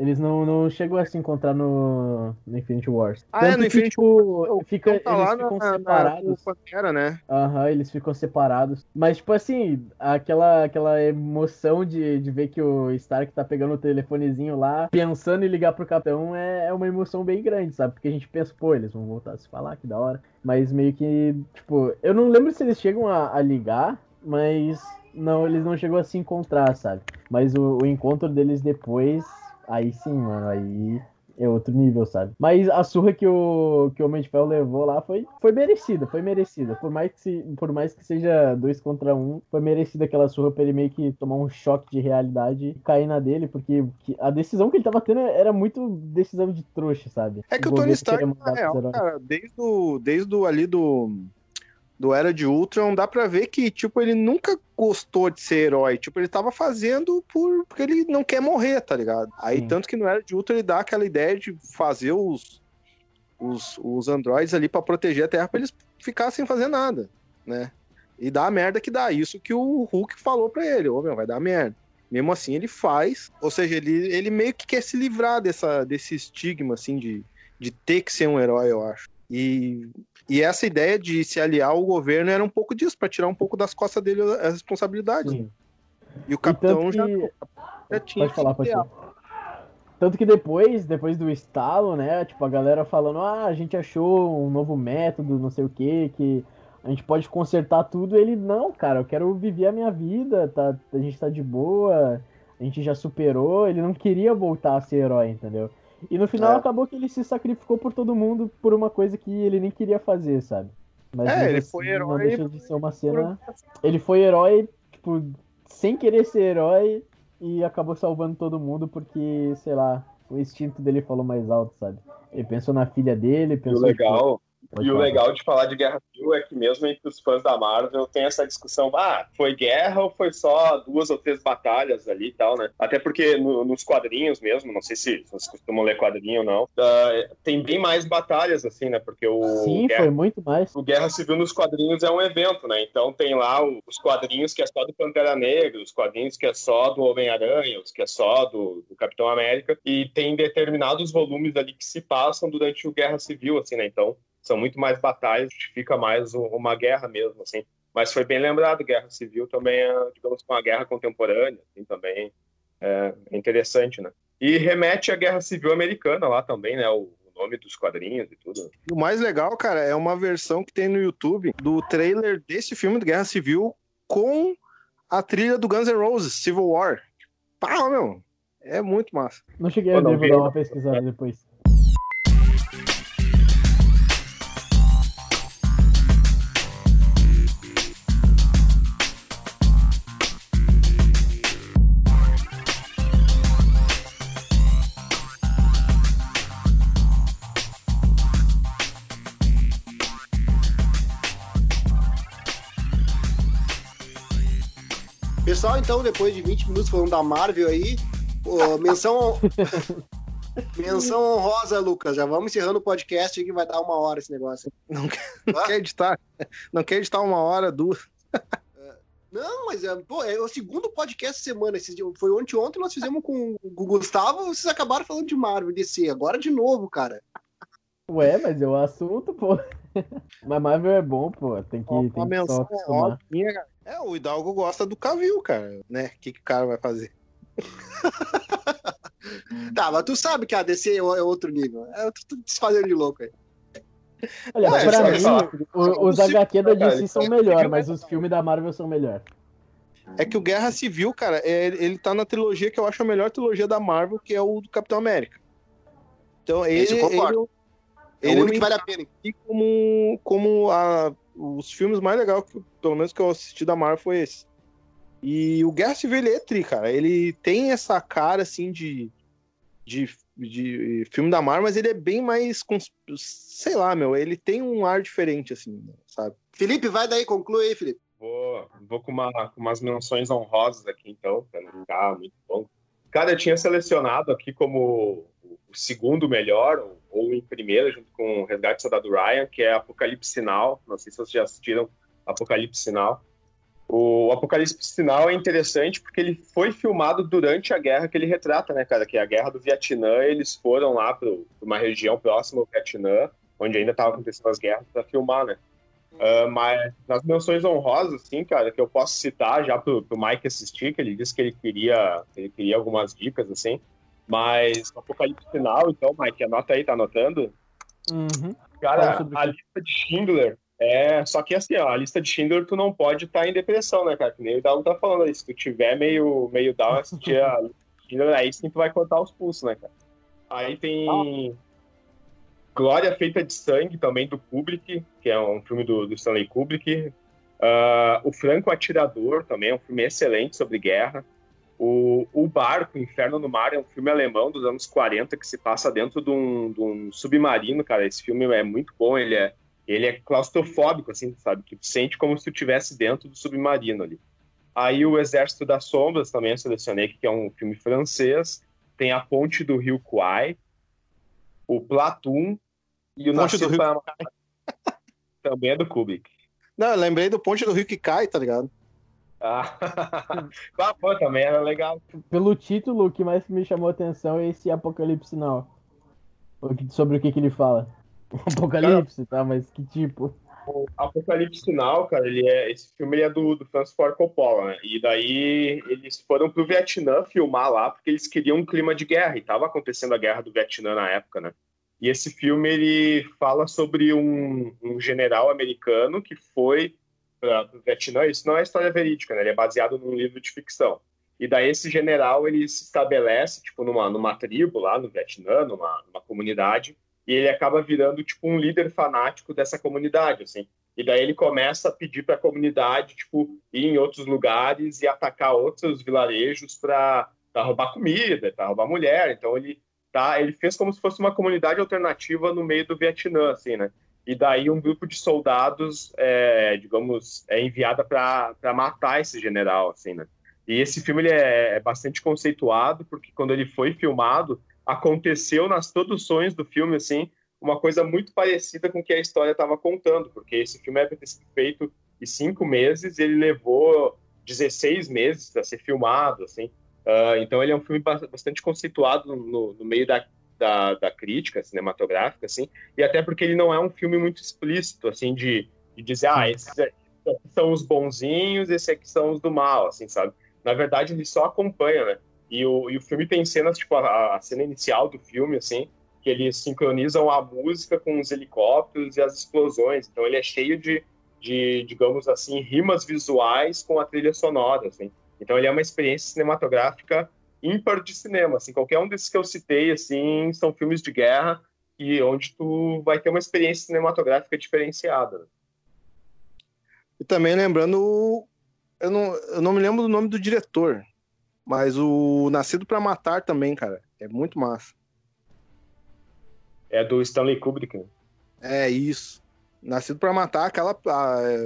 [SPEAKER 3] Eles não, não chegam a se encontrar no, no Infinity Wars.
[SPEAKER 4] Ah, é, no
[SPEAKER 3] que,
[SPEAKER 4] Infinity
[SPEAKER 3] tipo, fica,
[SPEAKER 4] Então tá
[SPEAKER 3] eles ficam
[SPEAKER 4] na,
[SPEAKER 3] separados.
[SPEAKER 4] na Pantera, né?
[SPEAKER 3] Aham, eles ficam separados. Mas, tipo assim, aquela, aquela emoção de, de ver que o Stark tá pegando o telefonezinho lá, pensando em ligar pro capitão, é, é uma emoção bem grande, sabe? Porque a gente pensa, pô, eles vão voltar a se falar, que da hora. Mas meio que, tipo, eu não lembro se eles chegam a, a ligar, mas não, eles não chegam a se encontrar, sabe? Mas o, o encontro deles depois, aí sim, mano, aí é outro nível, sabe? Mas a surra que o, que o Homem de Ferro levou lá foi, foi merecida, foi merecida. Por mais, que se, por mais que seja dois contra um, foi merecida aquela surra pra ele meio que tomar um choque de realidade e cair na dele, porque que- a decisão que ele tava tendo era muito decisão de trouxa, sabe?
[SPEAKER 4] É que o
[SPEAKER 3] governo
[SPEAKER 4] Tony Stark, na real, cara, desde o, desde o ali do, do Era de Ultron, dá pra ver que, tipo, ele nunca gostou de ser herói. Tipo, ele tava fazendo por, porque ele não quer morrer, tá ligado? Aí,
[SPEAKER 3] Sim.
[SPEAKER 4] tanto que no Era de Ultron ele dá aquela ideia de fazer os, os, os androides ali pra proteger a Terra pra eles ficarem sem fazer nada, né? E dá a merda que dá. Isso que o Hulk falou pra ele, ô meu, vai dar merda. Mesmo assim, ele faz. Ou seja, ele, ele meio que quer se livrar dessa, desse estigma, assim, de, de ter que ser um herói, eu acho. E, e essa ideia de se aliar ao governo era um pouco disso, pra tirar um pouco das costas dele a responsabilidade.
[SPEAKER 3] Sim.
[SPEAKER 4] E o
[SPEAKER 3] E
[SPEAKER 4] capitão já,
[SPEAKER 3] que-
[SPEAKER 4] já tinha.
[SPEAKER 3] Pode falar, pode falar. Tanto que depois, depois do estalo, né, tipo, a galera falando, ah, a gente achou um novo método, não sei o que, que a gente pode consertar tudo. Ele, não, cara, eu quero viver a minha vida, tá, a gente tá de boa, a gente já superou. Ele não queria voltar a ser herói, entendeu? E no final
[SPEAKER 4] É.
[SPEAKER 3] acabou que ele se sacrificou por todo mundo por uma coisa que ele nem queria fazer, sabe? Mas
[SPEAKER 4] É, ele
[SPEAKER 3] assim,
[SPEAKER 4] foi
[SPEAKER 3] Não
[SPEAKER 4] herói
[SPEAKER 3] deixa de ser uma cena. Ele foi herói, tipo, sem querer ser herói e acabou salvando todo mundo porque, sei lá, o instinto dele falou mais alto, sabe? Ele pensou na filha dele,
[SPEAKER 2] E o
[SPEAKER 3] pensou.
[SPEAKER 2] legal,
[SPEAKER 3] Pode
[SPEAKER 2] e o
[SPEAKER 3] falar.
[SPEAKER 2] legal de falar de Guerra Civil é que mesmo entre os fãs da Marvel tem essa discussão, ah, foi guerra ou foi só duas ou três batalhas ali e tal, né? Até porque no- nos quadrinhos mesmo, não sei se vocês costumam ler quadrinho ou não, ah, tem bem mais batalhas, assim, né? Porque o,
[SPEAKER 3] Sim,
[SPEAKER 2] Guerra,
[SPEAKER 3] foi muito mais.
[SPEAKER 2] o Guerra Civil nos quadrinhos é um evento, né? Então tem lá o- os quadrinhos que é só do Pantera Negra, os quadrinhos que é só do Homem-Aranha, os que é só do, do Capitão América, e tem determinados volumes ali que se passam durante o Guerra Civil, assim, né? Então são muito mais batalhas, justifica mais um- uma guerra mesmo, assim. Mas foi bem lembrado, Guerra Civil também é, digamos, uma guerra contemporânea, assim, também é interessante, né? E remete à Guerra Civil Americana lá também, né? O, nome dos quadrinhos e tudo.
[SPEAKER 4] O mais legal, cara, é uma versão que tem no YouTube do trailer desse filme de Guerra Civil com a trilha do Guns N' Roses, Civil War. Pá, meu, é muito massa.
[SPEAKER 3] Não cheguei a ver, vou dar uma pesquisada depois.
[SPEAKER 1] Pessoal, então, depois de 20 minutos falando da Marvel aí, menção. menção honrosa, Lucas. Já vamos encerrando o podcast aí que vai dar uma hora esse negócio.
[SPEAKER 4] Não
[SPEAKER 1] Ah?
[SPEAKER 4] quer editar? Não quer editar uma hora, duas.
[SPEAKER 1] Não, mas é, pô, é o segundo podcast essa semana. Esse, dia- foi ontem ontem nós fizemos com o Gustavo, vocês acabaram falando de Marvel DC. Agora de novo, cara.
[SPEAKER 3] Ué, mas é o assunto, pô. Mas Marvel é bom, pô. Tem que,
[SPEAKER 4] Uma
[SPEAKER 3] tem que só
[SPEAKER 4] menção honrosa minha, cara. É, o Hidalgo gosta do Cavil, cara, né? O que, que o cara vai fazer?
[SPEAKER 1] Tá, mas tu sabe que a DC é é outro nível. É outro desfazendo de louco aí.
[SPEAKER 3] Olha,
[SPEAKER 2] É,
[SPEAKER 3] pra mim, o- os HQ da
[SPEAKER 2] cara,
[SPEAKER 3] DC são
[SPEAKER 2] isso
[SPEAKER 3] melhor,
[SPEAKER 2] é-
[SPEAKER 3] mas os filmes da Marvel são melhor.
[SPEAKER 4] É que o Guerra Civil, cara, é, ele tá na trilogia que eu acho a melhor trilogia da Marvel, que é o do Capitão América. Então, ele,
[SPEAKER 1] Esse eu concordo.
[SPEAKER 4] ele,
[SPEAKER 1] É
[SPEAKER 4] ele
[SPEAKER 1] o único que vale a pena.
[SPEAKER 4] e como, como a, os filmes mais legais, que, pelo menos que eu assisti da Marvel, foi esse. E o Guerra Civil ele é tri, cara. Ele tem essa cara, assim, de, de, de filme da Marvel, mas ele é bem mais, sei lá, meu, ele tem um ar diferente, assim, sabe?
[SPEAKER 1] Felipe, vai daí, conclui aí, Felipe.
[SPEAKER 2] Vou, vou com, uma, com umas menções honrosas aqui, então, para não ficar muito bom. Cara, eu tinha selecionado aqui como o segundo melhor, ou, em primeiro, junto com o Resgate do Soldado Ryan, que é Apocalipse Sinal. Não sei se vocês já assistiram Apocalipse Sinal. O Apocalipse Sinal é interessante porque ele foi filmado durante a guerra que ele retrata, né, cara? Que é a guerra do Vietnã. Eles foram lá para uma região próxima ao Vietnã, onde ainda estavam acontecendo as guerras, para filmar, né? Ah, mas nas menções honrosas, assim, cara, que eu posso citar já pro, pro Mike assistir, que ele disse que ele queria, que ele queria algumas dicas, assim. Mas o Apocalipse Final, então, Mike, anota aí, tá anotando?
[SPEAKER 3] Uhum.
[SPEAKER 2] Cara, a lista de Schindler é. Só que assim, ó, a lista de Schindler tu não pode estar em depressão, né, cara? Que nem o Down tá falando aí. Se tu tiver meio, meio down, assistir a lista de Schindler, aí sim tu vai cortar os pulsos, né, cara? Aí tem. Glória Feita de Sangue, também do Kubrick, que é um filme do, do Stanley Kubrick. Ah, o Franco Atirador, também é um filme excelente sobre guerra. O, o Barco, Inferno no Mar, é um filme alemão dos anos 40 que se passa dentro de um, de um submarino, cara. Esse filme é muito bom, ele é, ele é claustrofóbico, assim, sabe? Que sente como se tu estivesse dentro do submarino ali. Aí o Exército das Sombras, também eu selecionei, que é um filme francês. Tem A Ponte do Rio Kwai, o Platoon e o
[SPEAKER 4] Ponte do Rio
[SPEAKER 2] para. Também é do Kubrick.
[SPEAKER 4] Não, eu lembrei do Ponte do Rio que cai, tá ligado?
[SPEAKER 2] Ah, pô, também era legal.
[SPEAKER 3] Pelo título, o que mais me chamou a atenção é esse Apocalipse Now. Sobre o que, que ele fala. Apocalipse, tá? Mas que tipo?
[SPEAKER 2] O Apocalipse Sinal, cara, ele é, esse filme ele é do, do Francis Ford Coppola, né? E daí eles foram pro Vietnã filmar lá porque eles queriam um clima de guerra e tava acontecendo a guerra do Vietnã na época, né? E esse filme ele fala sobre um, um general americano que foi para o Vietnã. Isso não é história verídica, né? Ele é baseado num livro de ficção. E daí esse general ele se estabelece tipo numa numa tribo lá no Vietnã, numa, numa comunidade, e ele acaba virando tipo um líder fanático dessa comunidade, assim. E daí ele começa a pedir para a comunidade tipo ir em outros lugares e atacar outros vilarejos para roubar comida, para roubar mulher. Então ele tá, ele fez como se fosse uma comunidade alternativa no meio do Vietnã, assim, né? E daí um grupo de soldados, é, digamos, é enviada para matar esse general, assim, né? E esse filme ele é, é, bastante conceituado, porque quando ele foi filmado, aconteceu nas produções do filme, assim, uma coisa muito parecida com o que a história estava contando, porque esse filme é feito em cinco meses ele levou 16 meses para ser filmado, assim. Uh, então ele é um filme bastante conceituado no, no meio da, da, da, crítica cinematográfica, assim, e até porque ele não é um filme muito explícito, assim, de, de dizer, ah, esses aqui são os bonzinhos, esses aqui são os do mal, assim, sabe? na verdade ele só acompanha, né? E o, e o filme tem cenas, tipo, a, a, cena inicial do filme, assim, que eles sincronizam a música com os helicópteros e as explosões. Então ele é cheio de, de digamos assim, rimas visuais com a trilha sonora, assim. Então ele é uma experiência cinematográfica ímpar de cinema, assim. Qualquer um desses que eu citei, assim, são filmes de guerra e onde tu vai ter uma experiência cinematográfica diferenciada.
[SPEAKER 4] E também lembrando eu não, eu não me lembro do nome do diretor, mas o Nascido para Matar também, cara. É muito massa.
[SPEAKER 2] É do Stanley Kubrick. Né?
[SPEAKER 4] É isso. Nascido para Matar, aquela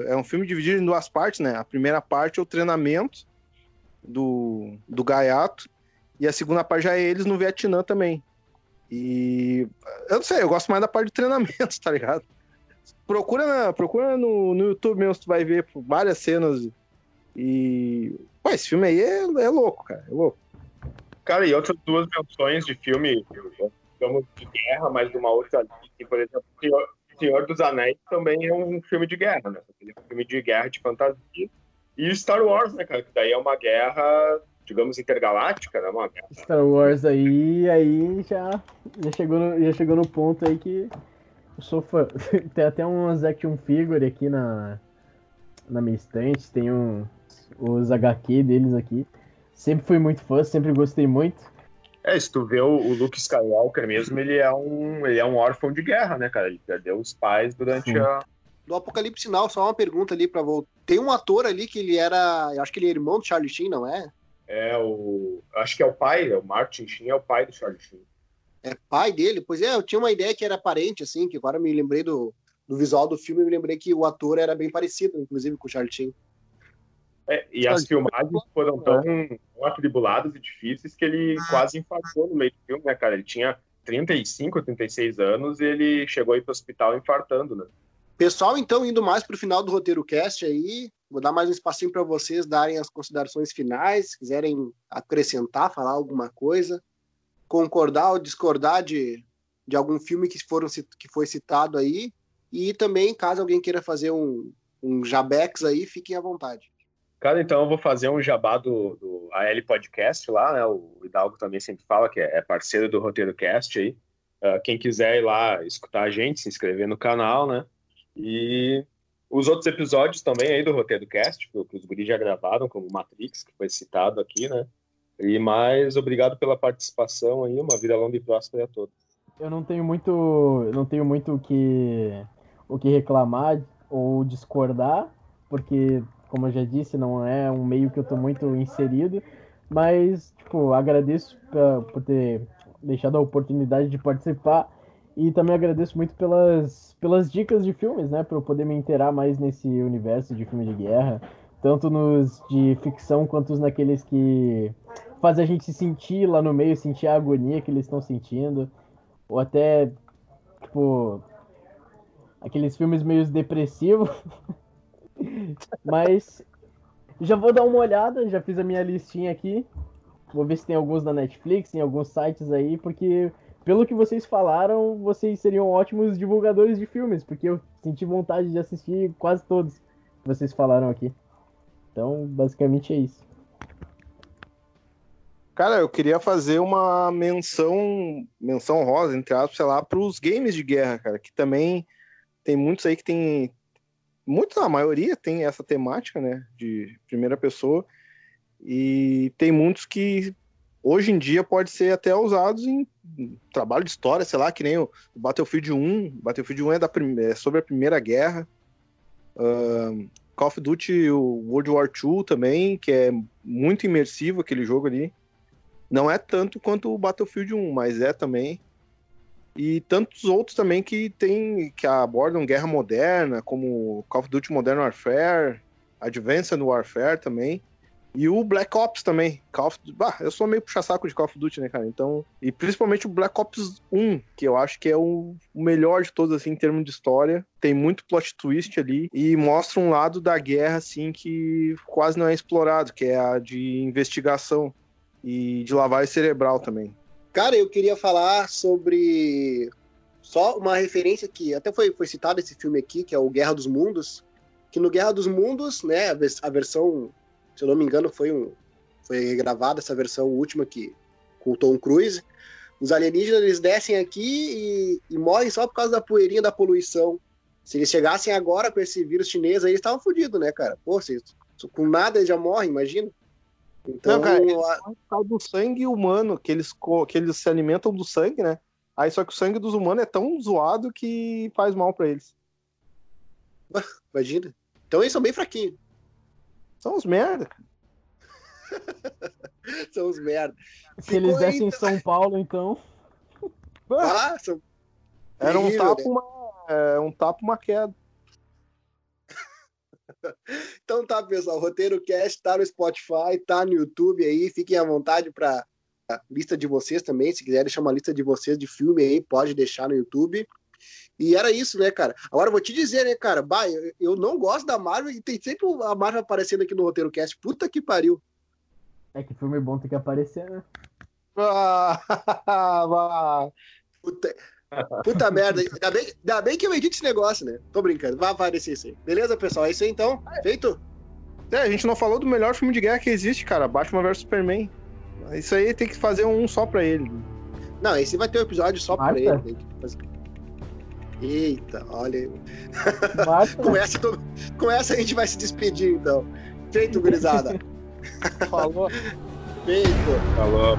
[SPEAKER 4] é um filme dividido em duas partes, né? A primeira parte é o treinamento do, do Gaiato e a segunda parte já é eles no Vietnã também. E eu não sei, eu gosto mais da parte de treinamento, tá ligado? Procura, na, procura no, no YouTube mesmo, tu vai ver várias cenas e. Pô, esse filme aí é, é louco, cara. É louco.
[SPEAKER 2] Cara, e outras duas menções de filme, digamos, de guerra, mas de uma outra linha, por exemplo, Senhor, Senhor dos Anéis também é um filme de guerra, né? É um filme de guerra de fantasia. E Star Wars, né, cara? Que daí é uma guerra, digamos, intergaláctica, né? Guerra.
[SPEAKER 3] Star Wars aí, aí já, já, chegou no, já chegou no ponto aí que eu sou fã. Tem até umas action figure aqui na, na minha estante, tem um, os HQ deles aqui. Sempre fui muito fã, sempre gostei muito.
[SPEAKER 2] É, se tu vê o, o Luke Skywalker mesmo, ele é um ele é um órfão de guerra, né, cara? Ele perdeu os pais durante Sim. a
[SPEAKER 1] do Apocalipse Sinal, só uma pergunta ali para voltar. Tem um ator ali que ele era, eu acho que ele é irmão do Charlie Sheen, não é?
[SPEAKER 2] É o, acho que é o pai, é o Martin Sheen é o pai do Charlie Sheen.
[SPEAKER 1] É pai dele? Pois é, eu tinha uma ideia que era parente assim, que agora me lembrei do, do visual do filme, me lembrei que o ator era bem parecido, inclusive com o Charlie Sheen.
[SPEAKER 2] É, e as filmagens foram tão, atribuladas e difíceis que ele quase infartou no meio do filme, né, cara? Ele tinha 35, 36 anos e ele chegou aí pro hospital infartando, né?
[SPEAKER 1] Pessoal, então, indo mais pro final do roteiro cast aí, vou dar mais um espacinho para vocês darem as considerações finais, se quiserem acrescentar, falar alguma coisa, concordar ou discordar de, de algum filme que, foram, que foi citado aí, e também, caso alguém queira fazer um, um jabex aí, fiquem à vontade.
[SPEAKER 2] Cara, então eu vou fazer um jabá do, do AL Podcast lá, né? O Hidalgo também sempre fala que é parceiro do Roteiro Cast aí. Uh, quem quiser ir lá escutar a gente, se inscrever no canal, né? E os outros episódios também aí do Roteiro Cast, que, os guris já gravaram, como Matrix, que foi citado aqui, né? E mais obrigado pela participação aí, uma vida longa e próspera a todos.
[SPEAKER 3] Eu não tenho muito, não tenho muito o que, o que reclamar ou discordar, porque como eu já disse, não é um meio que eu tô muito inserido, mas, tipo, agradeço pra, por ter deixado a oportunidade de participar e também agradeço muito pelas, pelas dicas de filmes, né, para eu poder me inteirar mais nesse universo de filme de guerra, tanto nos de ficção quanto naqueles que fazem a gente se sentir lá no meio, sentir a agonia que eles estão sentindo, ou até, tipo, aqueles filmes meio depressivos. Mas já vou dar uma olhada, já fiz a minha listinha aqui. Vou ver se tem alguns na Netflix, tem alguns sites aí, porque pelo que vocês falaram, vocês seriam ótimos divulgadores de filmes, porque eu senti vontade de assistir quase todos que vocês falaram aqui. Então, basicamente é isso.
[SPEAKER 4] Cara, eu queria fazer uma menção, menção rosa, entre aspas, sei lá, para os games de guerra, cara, que também tem muitos aí que tem, muitos, a maioria tem essa temática, né, de primeira pessoa. E tem muitos que hoje em dia pode ser até usados em trabalho de história, sei lá, que nem o Battlefield 1. Battlefield 1 é, da é sobre a Primeira Guerra. Uh, Call of Duty o World War II também, que é muito imersivo aquele jogo ali. Não é tanto quanto o Battlefield 1, mas é também. E tantos outros também que tem que abordam guerra moderna, como Call of Duty Modern Warfare, Advanced Warfare também. E o Black Ops também. Call of... bah, eu sou meio puxa-saco de Call of Duty, né, cara? Então. E principalmente o Black Ops 1, que eu acho que é o melhor de todos, assim, em termos de história. Tem muito plot twist ali. E mostra um lado da guerra, assim, que quase não é explorado, que é a de investigação e de lavagem cerebral também.
[SPEAKER 1] Cara, eu queria falar sobre. Só uma referência que até foi, foi citado esse filme aqui, que é o Guerra dos Mundos. Que no Guerra dos Mundos, né, a versão se eu não me engano, foi um foi gravada essa versão última que com o Tom Cruise. Os alienígenas eles descem aqui e, e, morrem só por causa da poeirinha da poluição. Se eles chegassem agora com esse vírus chinês aí, eles estavam fodidos, né, cara? Pô, se, com nada eles já morrem, imagina.
[SPEAKER 4] Então, não, cara, eles a... do sangue humano, que eles, que eles se alimentam do sangue, né? Aí só que o sangue dos humanos é tão zoado que faz mal para eles.
[SPEAKER 1] Imagina. Então eles são bem fraquinhos.
[SPEAKER 4] São os merda.
[SPEAKER 1] são os merda.
[SPEAKER 3] Se Ficou eles dessem em São Paulo, então.
[SPEAKER 1] Ah, são...
[SPEAKER 4] Era um tapa, né? uma, é, um tapa, uma queda.
[SPEAKER 1] então tá, pessoal. Roteiro Cast tá no Spotify, tá no YouTube aí. Fiquem à vontade para lista de vocês também. Se quiserem deixar uma lista de vocês de filme aí, pode deixar no YouTube. E era isso, né, cara? Agora eu vou te dizer, né, cara? Bah, eu, eu não gosto da Marvel e tem sempre a Marvel aparecendo aqui no roteiro cast. Puta que pariu.
[SPEAKER 3] É que filme bom tem que aparecer, né?
[SPEAKER 1] Ah, puta, puta merda. Ainda bem, ainda bem que eu edito esse negócio, né? Tô brincando. Vai aparecer isso aí. Beleza, pessoal? É isso aí então? Feito?
[SPEAKER 4] É, a gente não falou do melhor filme de guerra que existe, cara. Batman vs Superman. Isso aí tem que fazer um só pra ele.
[SPEAKER 1] Não, esse vai ter um episódio só pra ele. Tem que fazer... Eita, olha. com, essa, com essa a gente vai se despedir, então. Feito, gurizada.
[SPEAKER 4] Falou.
[SPEAKER 1] Feito.
[SPEAKER 2] Falou.